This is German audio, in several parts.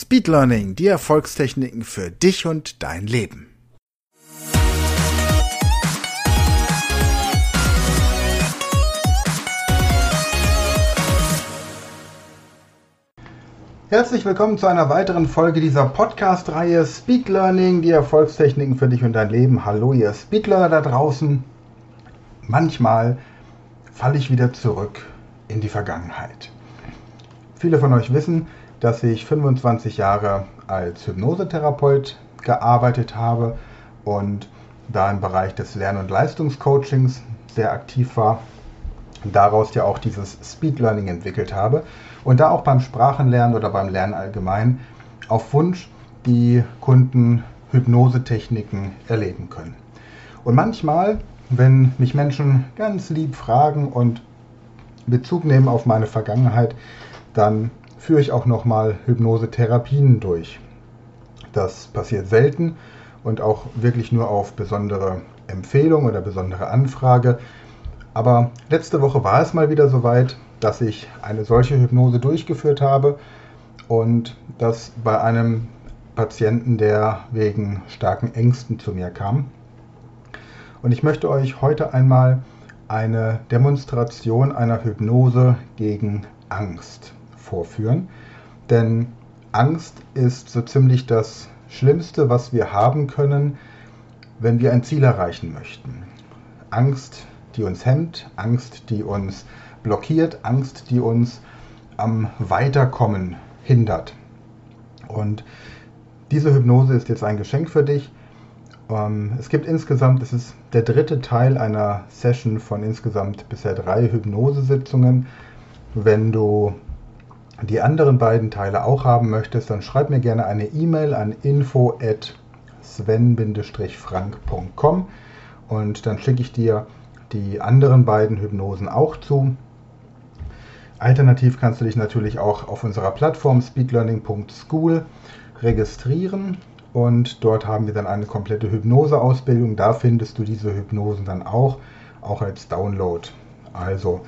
Speed Learning, die Erfolgstechniken für dich und dein Leben. Herzlich willkommen zu einer weiteren Folge dieser Podcast-Reihe Speed Learning, die Erfolgstechniken für dich und dein Leben. Hallo ihr Speedlearner da draußen. Manchmal falle ich wieder zurück in die Vergangenheit. Viele von euch wissen, dass ich 25 Jahre als Hypnosetherapeut gearbeitet habe und da im Bereich des Lern- und Leistungscoachings sehr aktiv war. Daraus ja auch dieses Speed Learning entwickelt habe und da auch beim Sprachenlernen oder beim Lernen allgemein auf Wunsch die Kunden Hypnosetechniken erleben können. Und manchmal, wenn mich Menschen ganz lieb fragen und Bezug nehmen auf meine Vergangenheit, dann führe ich auch nochmal Hypnosetherapien durch. Das passiert selten und auch wirklich nur auf besondere Empfehlung oder besondere Anfrage. Aber letzte Woche war es mal wieder soweit, dass ich eine solche Hypnose durchgeführt habe und das bei einem Patienten, der wegen starken Ängsten zu mir kam. Und ich möchte euch heute einmal eine Demonstration einer Hypnose gegen Angst vorführen. Denn Angst ist so ziemlich das Schlimmste, was wir haben können, wenn wir ein Ziel erreichen möchten. Angst, die uns hemmt, Angst, die uns blockiert, Angst, die uns am Weiterkommen hindert. Und diese Hypnose ist jetzt ein Geschenk für dich. Ähm, es gibt insgesamt, es ist der dritte Teil einer Session von insgesamt bisher drei Hypnosesitzungen. Wenn du die anderen beiden Teile auch haben möchtest, dann schreib mir gerne eine E-Mail an info at sven-frank.com und dann schicke ich dir die anderen beiden Hypnosen auch zu. Alternativ kannst du dich natürlich auch auf unserer Plattform speedlearning.school registrieren und dort haben wir dann eine komplette Hypnoseausbildung. Da findest du diese Hypnosen dann auch, auch als Download. Also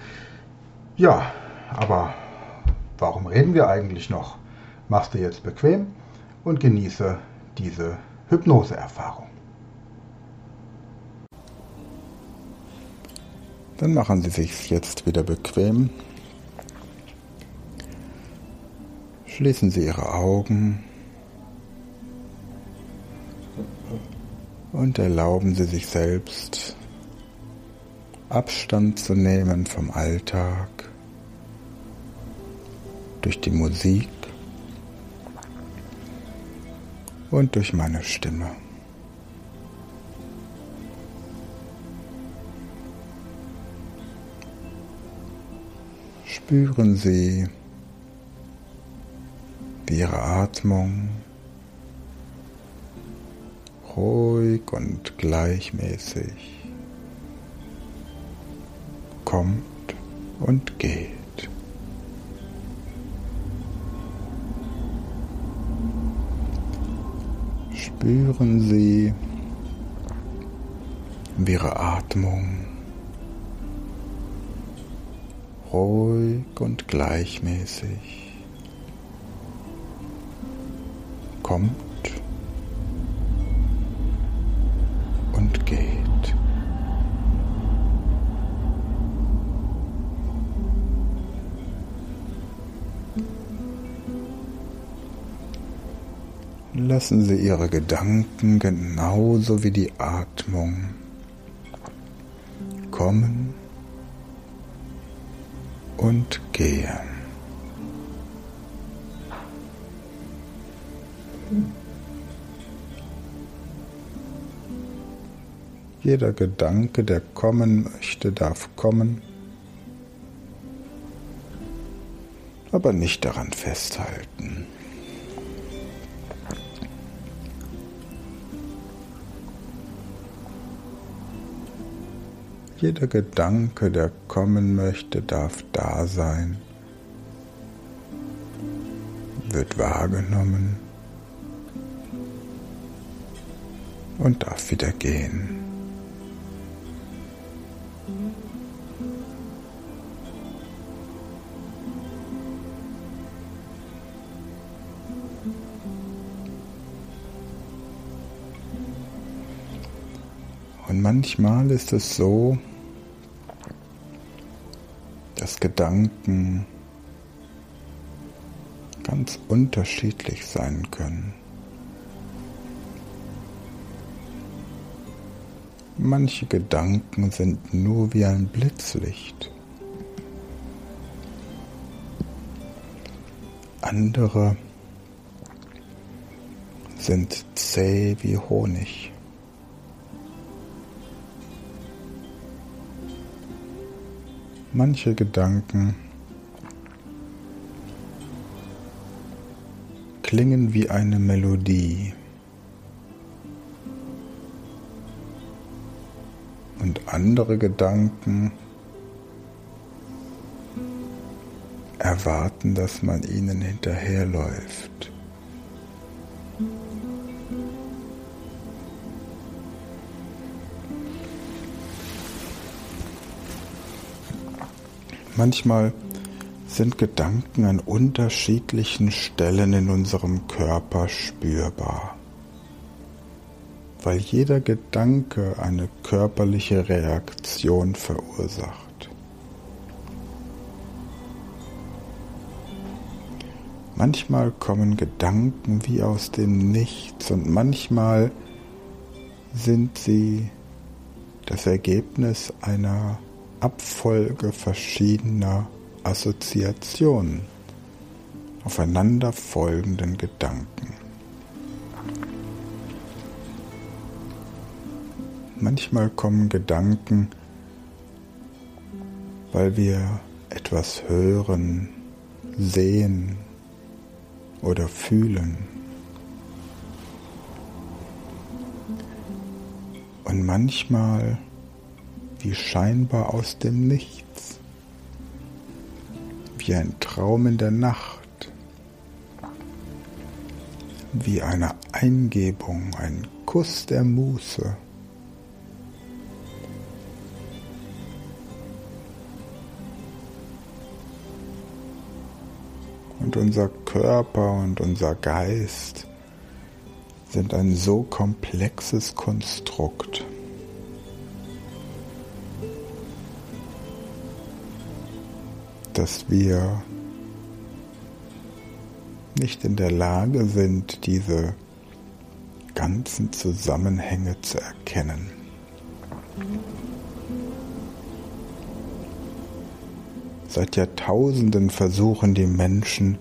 ja, aber Warum reden wir eigentlich noch? Machst du jetzt bequem und genieße diese Hypnoseerfahrung. Dann machen Sie sich jetzt wieder bequem. Schließen Sie Ihre Augen und erlauben Sie sich selbst Abstand zu nehmen vom Alltag durch die Musik und durch meine Stimme. Spüren Sie, wie Ihre Atmung ruhig und gleichmäßig kommt und geht. Spüren Sie, wie Ihre Atmung ruhig und gleichmäßig. Kommt Lassen Sie Ihre Gedanken genauso wie die Atmung kommen und gehen. Jeder Gedanke, der kommen möchte, darf kommen, aber nicht daran festhalten. Jeder Gedanke, der kommen möchte, darf da sein, wird wahrgenommen und darf wieder gehen. Und manchmal ist es so, Gedanken ganz unterschiedlich sein können. Manche Gedanken sind nur wie ein Blitzlicht. Andere sind zäh wie Honig. Manche Gedanken klingen wie eine Melodie. Und andere Gedanken erwarten, dass man ihnen hinterherläuft. Manchmal sind Gedanken an unterschiedlichen Stellen in unserem Körper spürbar, weil jeder Gedanke eine körperliche Reaktion verursacht. Manchmal kommen Gedanken wie aus dem Nichts und manchmal sind sie das Ergebnis einer Abfolge verschiedener Assoziationen, aufeinanderfolgenden Gedanken. Manchmal kommen Gedanken, weil wir etwas hören, sehen oder fühlen. Und manchmal wie scheinbar aus dem Nichts, wie ein Traum in der Nacht, wie eine Eingebung, ein Kuss der Muße. Und unser Körper und unser Geist sind ein so komplexes Konstrukt. Dass wir nicht in der Lage sind, diese ganzen Zusammenhänge zu erkennen. Seit Jahrtausenden versuchen die Menschen,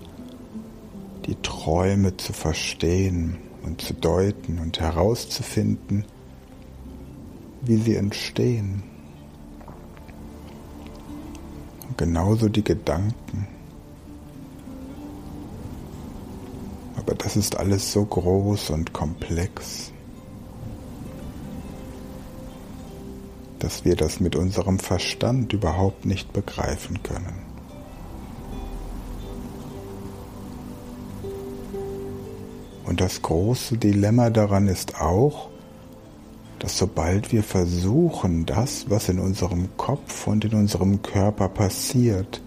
die Träume zu verstehen und zu deuten und herauszufinden, wie sie entstehen genauso die Gedanken. Aber das ist alles so groß und komplex, dass wir das mit unserem Verstand überhaupt nicht begreifen können. Und das große Dilemma daran ist auch, dass sobald wir versuchen, das, was in unserem Kopf und in unserem Körper passiert,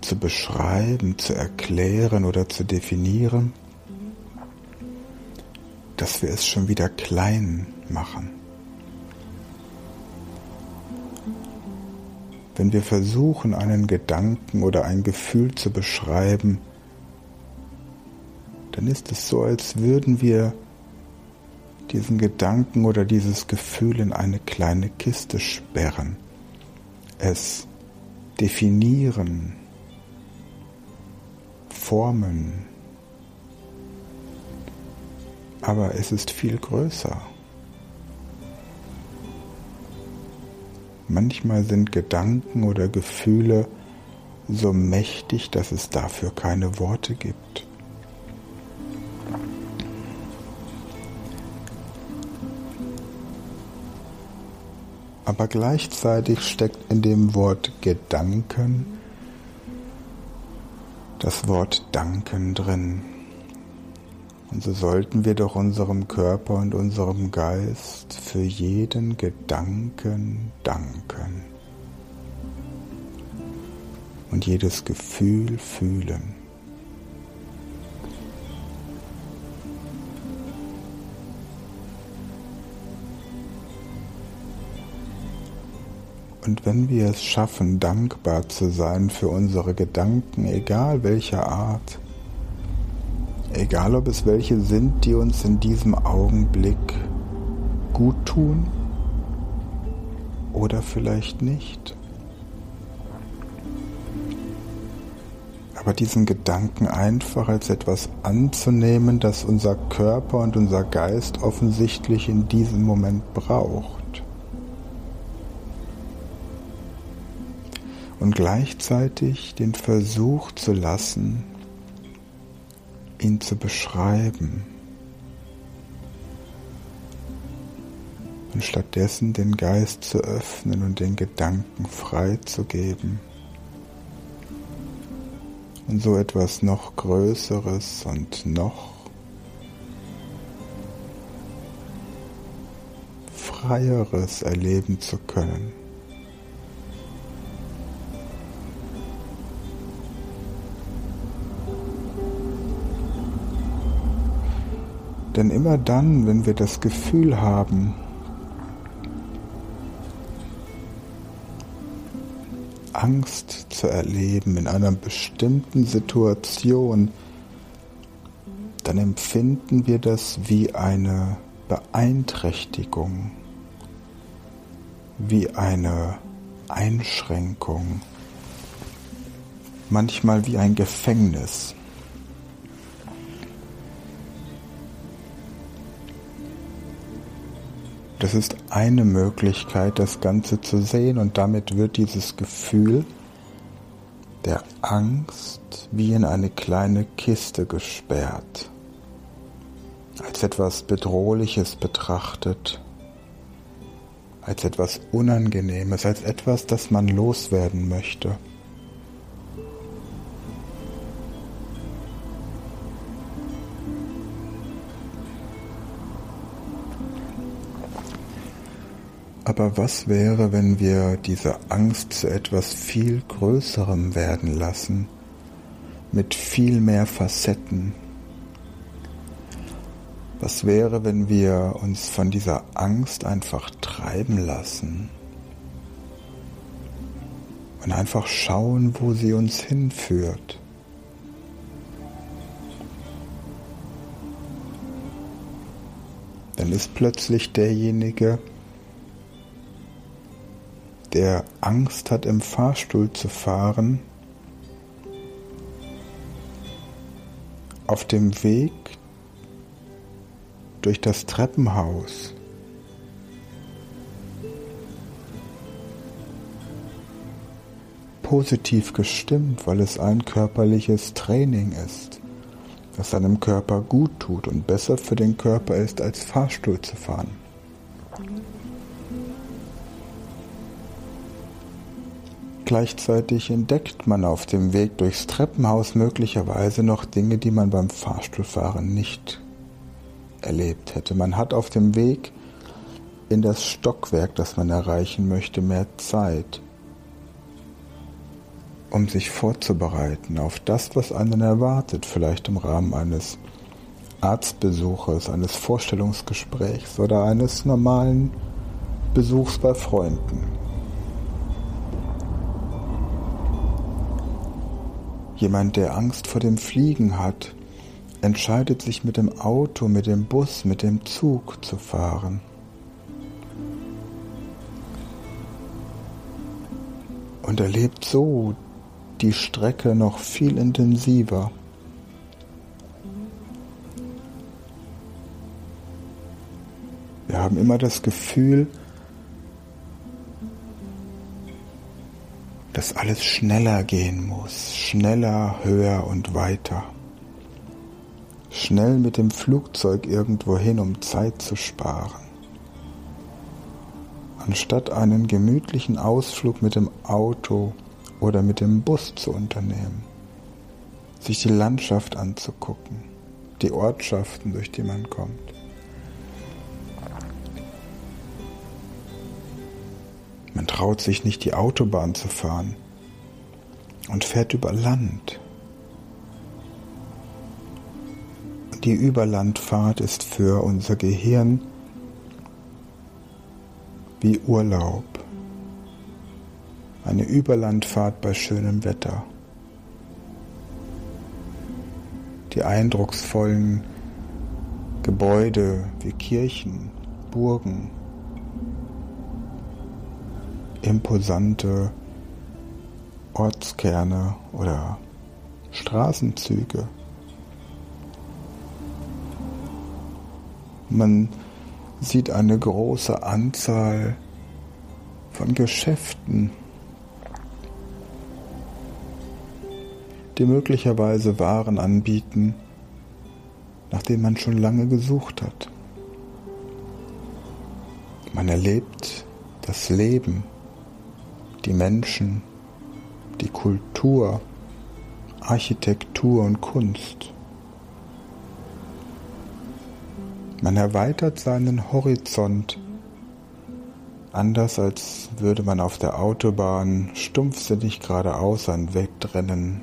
zu beschreiben, zu erklären oder zu definieren, dass wir es schon wieder klein machen. Wenn wir versuchen, einen Gedanken oder ein Gefühl zu beschreiben, dann ist es so, als würden wir diesen Gedanken oder dieses Gefühl in eine kleine Kiste sperren, es definieren, formen. Aber es ist viel größer. Manchmal sind Gedanken oder Gefühle so mächtig, dass es dafür keine Worte gibt. Aber gleichzeitig steckt in dem Wort Gedanken das Wort Danken drin. Und so sollten wir doch unserem Körper und unserem Geist für jeden Gedanken danken und jedes Gefühl fühlen. Und wenn wir es schaffen, dankbar zu sein für unsere Gedanken, egal welcher Art, egal ob es welche sind, die uns in diesem Augenblick gut tun oder vielleicht nicht. Aber diesen Gedanken einfach als etwas anzunehmen, das unser Körper und unser Geist offensichtlich in diesem Moment braucht. Und gleichzeitig den Versuch zu lassen, ihn zu beschreiben und stattdessen den Geist zu öffnen und den Gedanken freizugeben und so etwas noch Größeres und noch Freieres erleben zu können. Denn immer dann, wenn wir das Gefühl haben, Angst zu erleben in einer bestimmten Situation, dann empfinden wir das wie eine Beeinträchtigung, wie eine Einschränkung, manchmal wie ein Gefängnis. Das ist eine Möglichkeit, das Ganze zu sehen. Und damit wird dieses Gefühl der Angst wie in eine kleine Kiste gesperrt, als etwas Bedrohliches betrachtet, als etwas Unangenehmes, als etwas, das man loswerden möchte. Aber was wäre, wenn wir diese Angst zu etwas viel Größerem werden lassen, mit viel mehr Facetten? Was wäre, wenn wir uns von dieser Angst einfach treiben lassen und einfach schauen, wo sie uns hinführt? Dann ist plötzlich derjenige, der Angst hat, im Fahrstuhl zu fahren, auf dem Weg durch das Treppenhaus. Positiv gestimmt, weil es ein körperliches Training ist, das seinem Körper gut tut und besser für den Körper ist, als Fahrstuhl zu fahren. Gleichzeitig entdeckt man auf dem Weg durchs Treppenhaus möglicherweise noch Dinge, die man beim Fahrstuhlfahren nicht erlebt hätte. Man hat auf dem Weg in das Stockwerk, das man erreichen möchte, mehr Zeit, um sich vorzubereiten auf das, was einen erwartet, vielleicht im Rahmen eines Arztbesuches, eines Vorstellungsgesprächs oder eines normalen Besuchs bei Freunden. Jemand, der Angst vor dem Fliegen hat, entscheidet sich mit dem Auto, mit dem Bus, mit dem Zug zu fahren. Und erlebt so die Strecke noch viel intensiver. Wir haben immer das Gefühl, dass alles schneller gehen muss, schneller, höher und weiter. Schnell mit dem Flugzeug irgendwo hin, um Zeit zu sparen. Anstatt einen gemütlichen Ausflug mit dem Auto oder mit dem Bus zu unternehmen, sich die Landschaft anzugucken, die Ortschaften, durch die man kommt. Traut sich nicht, die Autobahn zu fahren und fährt über Land. Die Überlandfahrt ist für unser Gehirn wie Urlaub. eine Überlandfahrt bei schönem Wetter. Die eindrucksvollen Gebäude wie Kirchen, Burgen, imposante Ortskerne oder Straßenzüge. Man sieht eine große Anzahl von Geschäften, die möglicherweise Waren anbieten, nach denen man schon lange gesucht hat. Man erlebt das Leben, die Menschen, die Kultur, Architektur und Kunst. Man erweitert seinen Horizont, anders als würde man auf der Autobahn stumpfsinnig geradeaus ein Wettrennen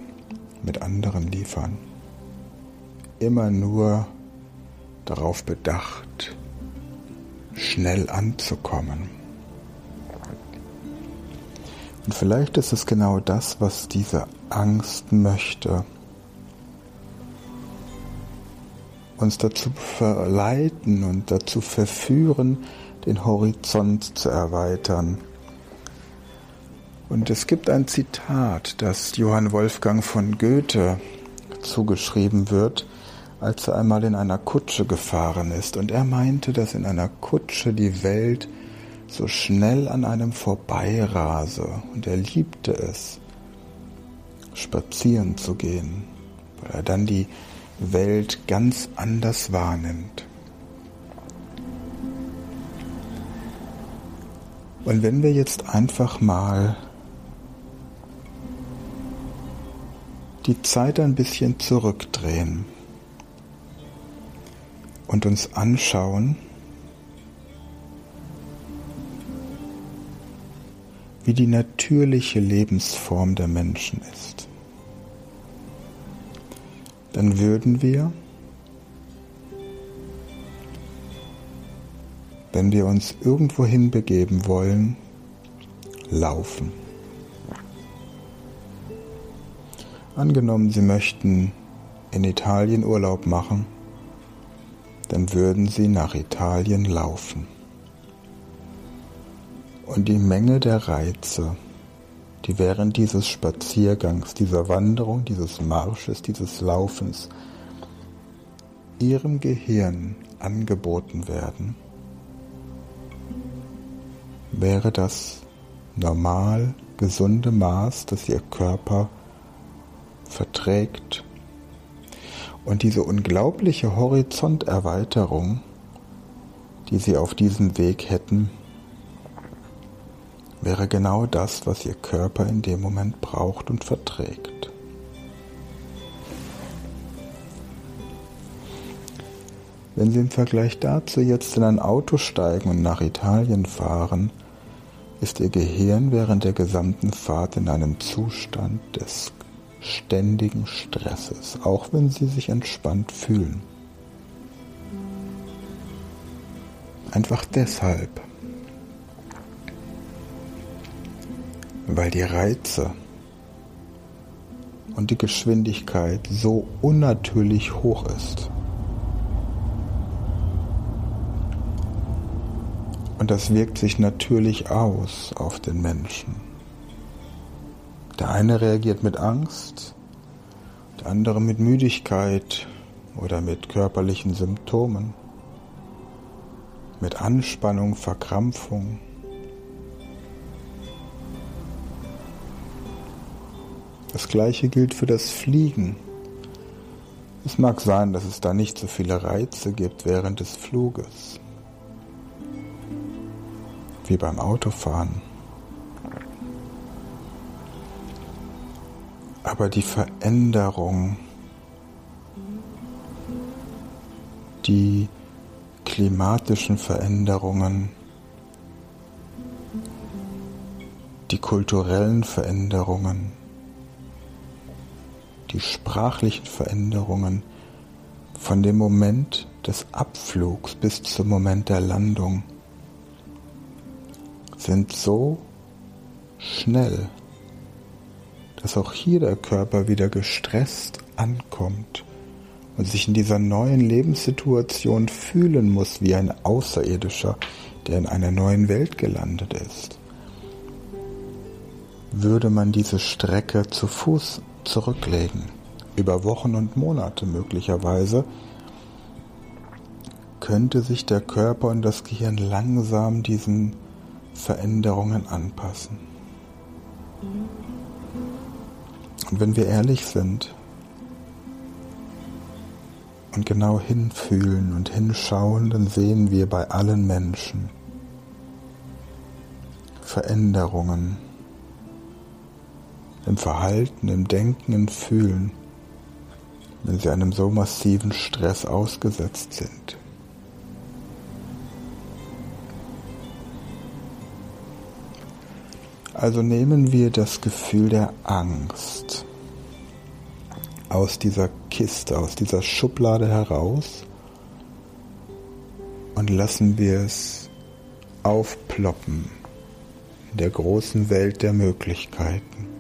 mit anderen liefern. Immer nur darauf bedacht, schnell anzukommen. Und vielleicht ist es genau das, was diese Angst möchte. Uns dazu verleiten und dazu verführen, den Horizont zu erweitern. Und es gibt ein Zitat, das Johann Wolfgang von Goethe zugeschrieben wird, als er einmal in einer Kutsche gefahren ist. Und er meinte, dass in einer Kutsche die Welt so schnell an einem vorbeirase. Und er liebte es, spazieren zu gehen, weil er dann die Welt ganz anders wahrnimmt. Und wenn wir jetzt einfach mal die Zeit ein bisschen zurückdrehen und uns anschauen, wie die natürliche Lebensform der Menschen ist, dann würden wir, wenn wir uns irgendwo hinbegeben wollen, laufen. Angenommen, Sie möchten in Italien Urlaub machen, dann würden Sie nach Italien laufen. Und die Menge der Reize, die während dieses Spaziergangs, dieser Wanderung, dieses Marsches, dieses Laufens Ihrem Gehirn angeboten werden, wäre das normal gesunde Maß, das Ihr Körper verträgt. Und diese unglaubliche Horizonterweiterung, die Sie auf diesem Weg hätten, wäre genau das, was Ihr Körper in dem Moment braucht und verträgt. Wenn Sie im Vergleich dazu jetzt in ein Auto steigen und nach Italien fahren, ist Ihr Gehirn während der gesamten Fahrt in einem Zustand des ständigen Stresses, auch wenn Sie sich entspannt fühlen. Einfach deshalb, weil die Reize und die Geschwindigkeit so unnatürlich hoch ist. Und das wirkt sich natürlich aus auf den Menschen. Der eine reagiert mit Angst, der andere mit Müdigkeit oder mit körperlichen Symptomen, mit Anspannung, Verkrampfung. Das gleiche gilt für das Fliegen. Es mag sein, dass es da nicht so viele Reize gibt während des Fluges, wie beim Autofahren. Aber die Veränderung, die klimatischen Veränderungen, die kulturellen Veränderungen, die sprachlichen Veränderungen von dem Moment des Abflugs bis zum Moment der Landung sind so schnell, dass auch hier der Körper wieder gestresst ankommt und sich in dieser neuen Lebenssituation fühlen muss wie ein Außerirdischer, der in einer neuen Welt gelandet ist. Würde man diese Strecke zu Fuß zurücklegen, über Wochen und Monate möglicherweise, könnte sich der Körper und das Gehirn langsam diesen Veränderungen anpassen. Und wenn wir ehrlich sind und genau hinfühlen und hinschauen, dann sehen wir bei allen Menschen Veränderungen im Verhalten, im Denken, im Fühlen, wenn sie einem so massiven Stress ausgesetzt sind. Also nehmen wir das Gefühl der Angst aus dieser Kiste, aus dieser Schublade heraus und lassen wir es aufploppen in der großen Welt der Möglichkeiten.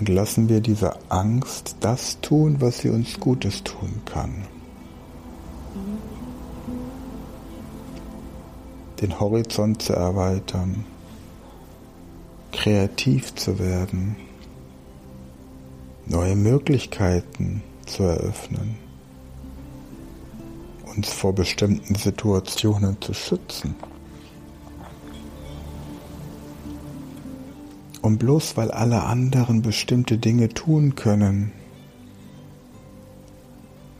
Und lassen wir dieser Angst das tun, was sie uns Gutes tun kann. den Horizont zu erweitern, kreativ zu werden, neue Möglichkeiten zu eröffnen, uns vor bestimmten Situationen zu schützen. Und bloß weil alle anderen bestimmte Dinge tun können,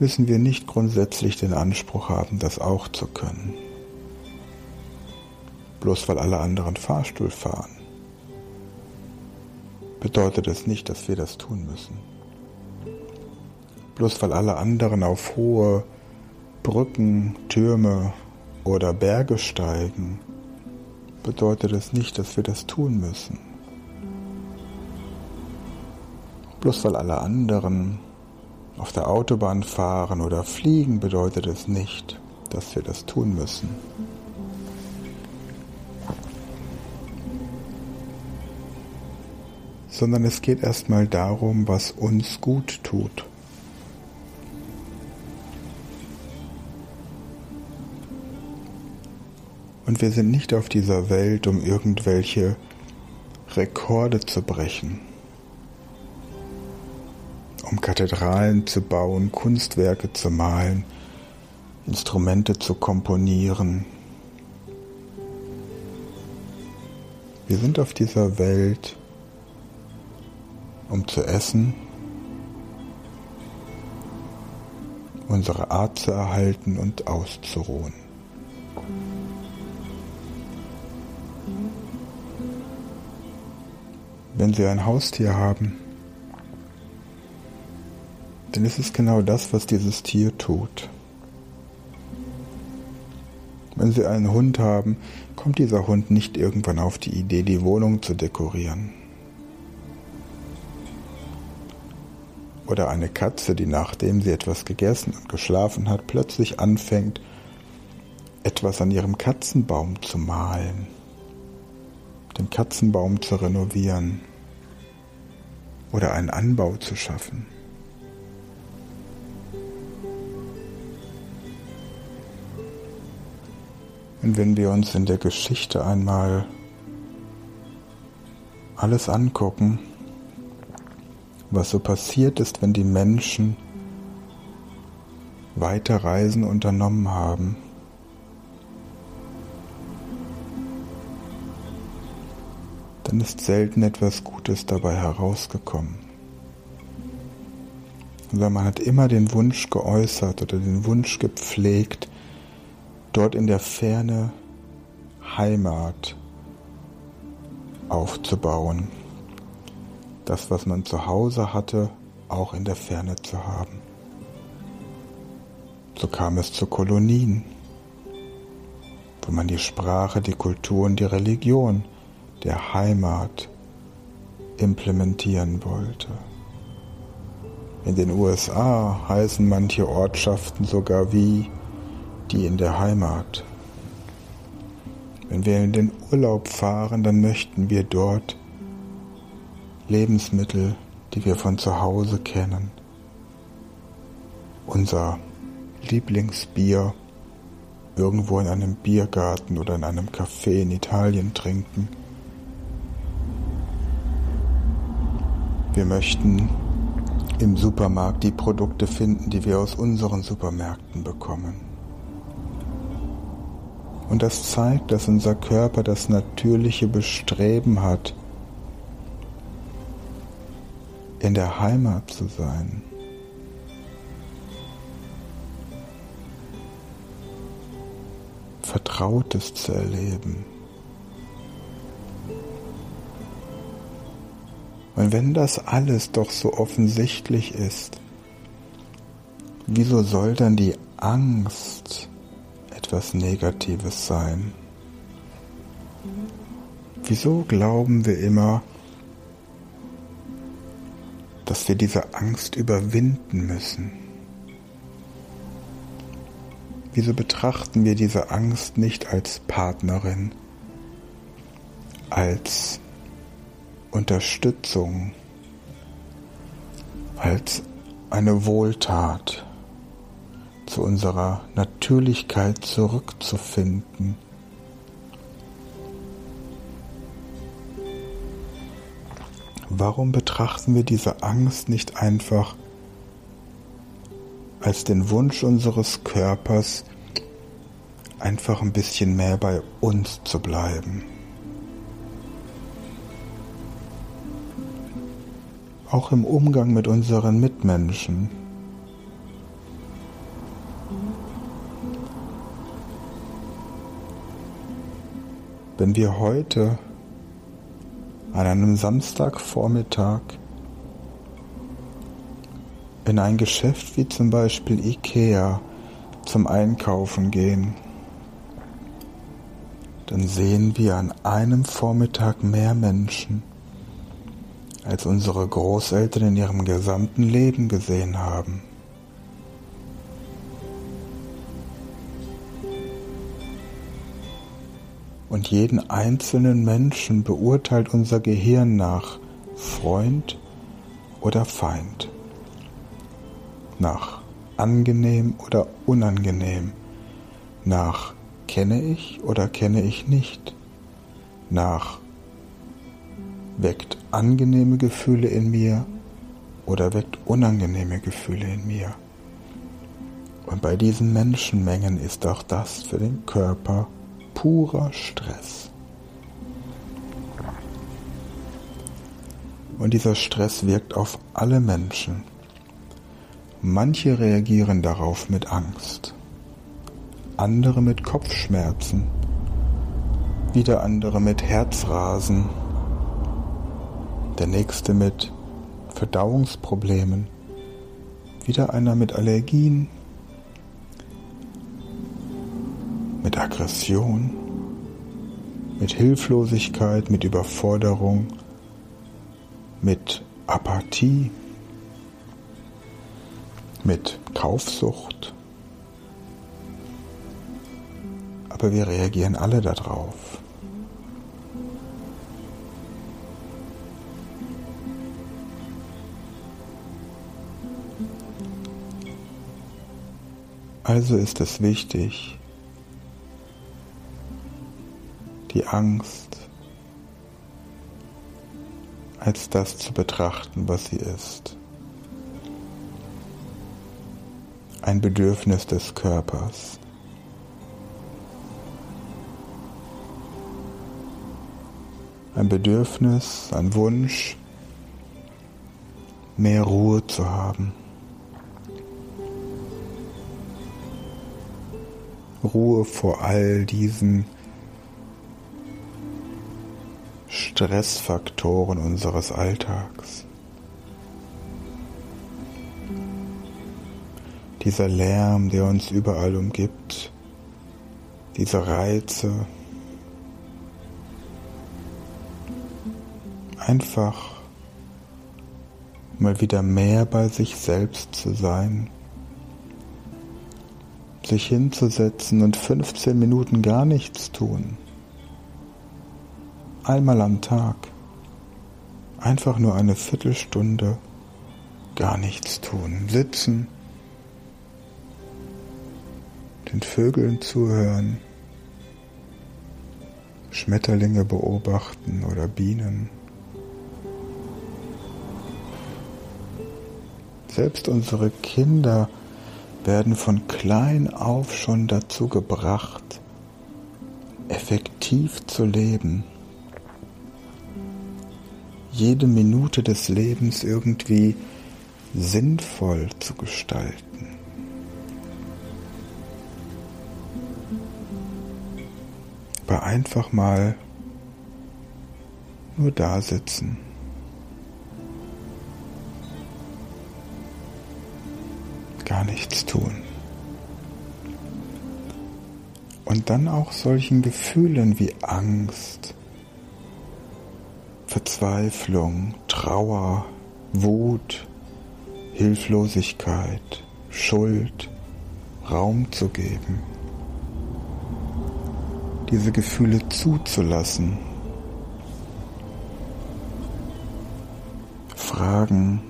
müssen wir nicht grundsätzlich den Anspruch haben, das auch zu können bloß weil alle anderen Fahrstuhl fahren, bedeutet es nicht, dass wir das tun müssen. Bloß weil alle anderen auf hohe Brücken, Türme oder Berge steigen, bedeutet es nicht, dass wir das tun müssen. Bloß weil alle anderen auf der Autobahn fahren oder fliegen, bedeutet es nicht, dass wir das tun müssen. sondern es geht erstmal darum, was uns gut tut. Und wir sind nicht auf dieser Welt, um irgendwelche Rekorde zu brechen, um Kathedralen zu bauen, Kunstwerke zu malen, Instrumente zu komponieren. Wir sind auf dieser Welt, um zu essen, unsere Art zu erhalten und auszuruhen. Wenn Sie ein Haustier haben, ist es genau das, was dieses Tier tut. Wenn Sie einen Hund haben, kommt dieser Hund nicht irgendwann auf die Idee, die Wohnung zu dekorieren. Oder eine Katze, die nachdem sie etwas gegessen und geschlafen hat, plötzlich anfängt, etwas an ihrem Katzenbaum zu malen, den Katzenbaum zu renovieren oder einen Anbau zu schaffen. Und wenn wir uns in der Geschichte einmal alles angucken, was so passiert ist, wenn die Menschen weiter Reisen unternommen haben. Dann ist selten etwas Gutes dabei herausgekommen. Sondern man hat immer den Wunsch geäußert oder den Wunsch gepflegt, dort in der Ferne Heimat aufzubauen das, was man zu Hause hatte, auch in der Ferne zu haben. So kam es zu Kolonien, wo man die Sprache, die Kultur und die Religion der Heimat implementieren wollte. In den USA heißen manche Ortschaften sogar wie die in der Heimat. Wenn wir in den Urlaub fahren, dann möchten wir dort Lebensmittel, die wir von zu Hause kennen, unser Lieblingsbier irgendwo in einem Biergarten oder in einem Café in Italien trinken. Wir möchten im Supermarkt die Produkte finden, die wir aus unseren Supermärkten bekommen. Und das zeigt, dass unser Körper das natürliche Bestreben hat, in der Heimat zu sein. Vertrautes zu erleben. Und wenn das alles doch so offensichtlich ist, wieso soll dann die Angst etwas Negatives sein? Wieso glauben wir immer, dass wir diese Angst überwinden müssen? Wieso betrachten wir diese Angst nicht als Partnerin, als Unterstützung, als eine Wohltat, zu unserer Natürlichkeit zurückzufinden? Warum betrachten wir diese Angst nicht einfach als den Wunsch unseres Körpers, einfach ein bisschen mehr bei uns zu bleiben. Auch im Umgang mit unseren Mitmenschen. Wenn wir heute an einem Samstagvormittag in ein Geschäft wie zum Beispiel Ikea zum Einkaufen gehen, dann sehen wir an einem Vormittag mehr Menschen, als unsere Großeltern in ihrem gesamten Leben gesehen haben. Und jeden einzelnen Menschen beurteilt unser Gehirn nach Freund oder Feind nach angenehm oder unangenehm, nach kenne ich oder kenne ich nicht, nach weckt angenehme Gefühle in mir oder weckt unangenehme Gefühle in mir. Und bei diesen Menschenmengen ist auch das für den Körper purer Stress. Und dieser Stress wirkt auf alle Menschen. Manche reagieren darauf mit Angst, andere mit Kopfschmerzen, wieder andere mit Herzrasen, der nächste mit Verdauungsproblemen, wieder einer mit Allergien, mit Aggression, mit Hilflosigkeit, mit Überforderung, mit Apathie mit Kaufsucht. Aber wir reagieren alle darauf. Also ist es wichtig, die Angst als das zu betrachten, was sie ist. ein Bedürfnis des Körpers. Ein Bedürfnis, ein Wunsch, mehr Ruhe zu haben. Ruhe vor all diesen Stressfaktoren unseres Alltags. dieser Lärm, der uns überall umgibt, diese Reize, einfach mal wieder mehr bei sich selbst zu sein, sich hinzusetzen und 15 Minuten gar nichts tun, einmal am Tag einfach nur eine Viertelstunde gar nichts tun, sitzen, den Vögeln zuhören, Schmetterlinge beobachten oder Bienen. Selbst unsere Kinder werden von klein auf schon dazu gebracht, effektiv zu leben. Jede Minute des Lebens irgendwie sinnvoll zu gestalten. Aber einfach mal nur da sitzen. Gar nichts tun. Und dann auch solchen Gefühlen wie Angst, Verzweiflung, Trauer, Wut, Hilflosigkeit, Schuld Raum zu geben diese Gefühle zuzulassen. Fragen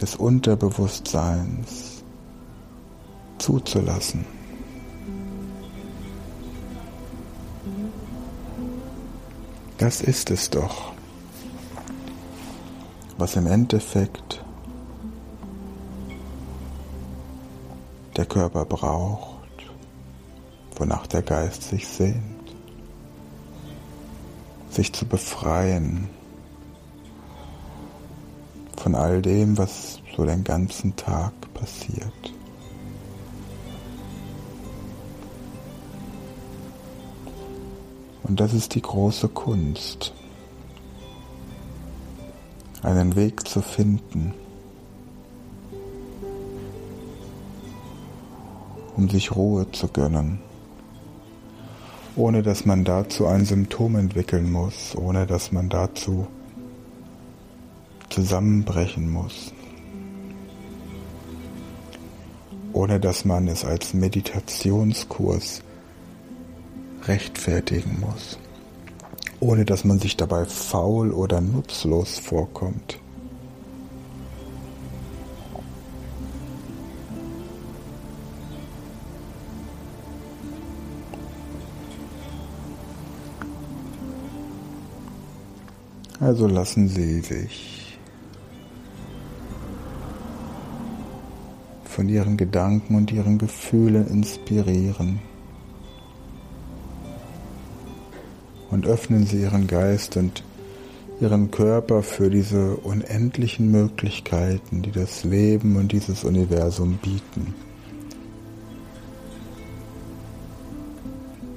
des Unterbewusstseins zuzulassen. Das ist es doch, was im Endeffekt der Körper braucht wonach der Geist sich sehnt, sich zu befreien von all dem, was so den ganzen Tag passiert. Und das ist die große Kunst, einen Weg zu finden, um sich Ruhe zu gönnen ohne dass man dazu ein Symptom entwickeln muss, ohne dass man dazu zusammenbrechen muss, ohne dass man es als Meditationskurs rechtfertigen muss, ohne dass man sich dabei faul oder nutzlos vorkommt. Also lassen Sie sich von Ihren Gedanken und Ihren Gefühlen inspirieren öffnen Sie Ihren Geist und Ihren Körper für diese unendlichen Möglichkeiten, die das Leben und dieses Universum bieten.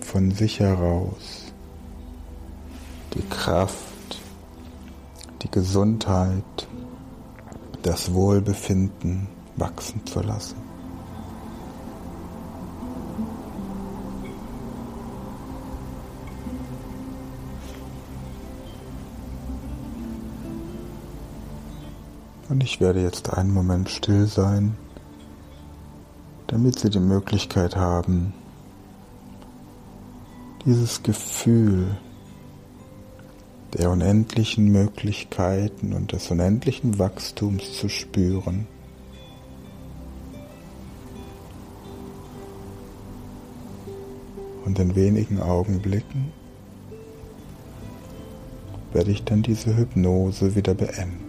Von sich heraus die Kraft die Gesundheit, das Wohlbefinden wachsen zu lassen. Und ich werde jetzt einen Moment still sein, damit Sie die Möglichkeit haben, dieses Gefühl der unendlichen Möglichkeiten und des unendlichen Wachstums zu spüren. Und in wenigen Augenblicken werde ich dann diese Hypnose wieder beenden.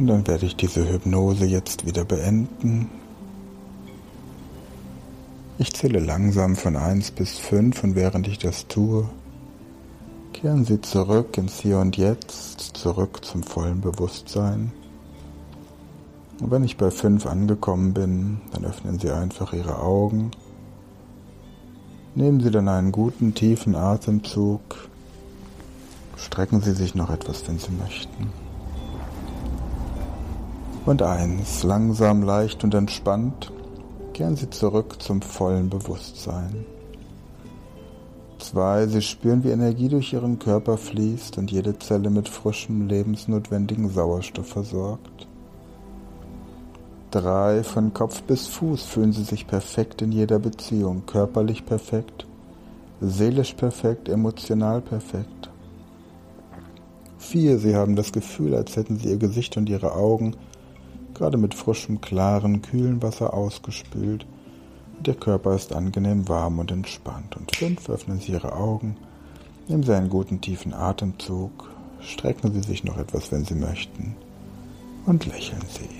Und dann werde ich diese Hypnose jetzt wieder beenden. Ich zähle langsam von 1 bis 5 und während ich das tue, kehren Sie zurück ins Hier und Jetzt, zurück zum vollen Bewusstsein. Und wenn ich bei 5 angekommen bin, dann öffnen Sie einfach Ihre Augen. Nehmen Sie dann einen guten tiefen Atemzug. Strecken Sie sich noch etwas, wenn Sie möchten. Und eins, langsam, leicht und entspannt, kehren Sie zurück zum vollen Bewusstsein. Zwei, Sie spüren, wie Energie durch Ihren Körper fließt und jede Zelle mit frischem, lebensnotwendigen Sauerstoff versorgt. Drei, von Kopf bis Fuß fühlen Sie sich perfekt in jeder Beziehung, körperlich perfekt, seelisch perfekt, emotional perfekt. Vier, Sie haben das Gefühl, als hätten Sie Ihr Gesicht und Ihre Augen gerade mit frischem, klaren, kühlen Wasser ausgespült. Der Körper ist angenehm warm und entspannt. Und fünf, öffnen Sie Ihre Augen, nehmen Sie einen guten tiefen Atemzug, strecken Sie sich noch etwas, wenn Sie möchten, und lächeln Sie.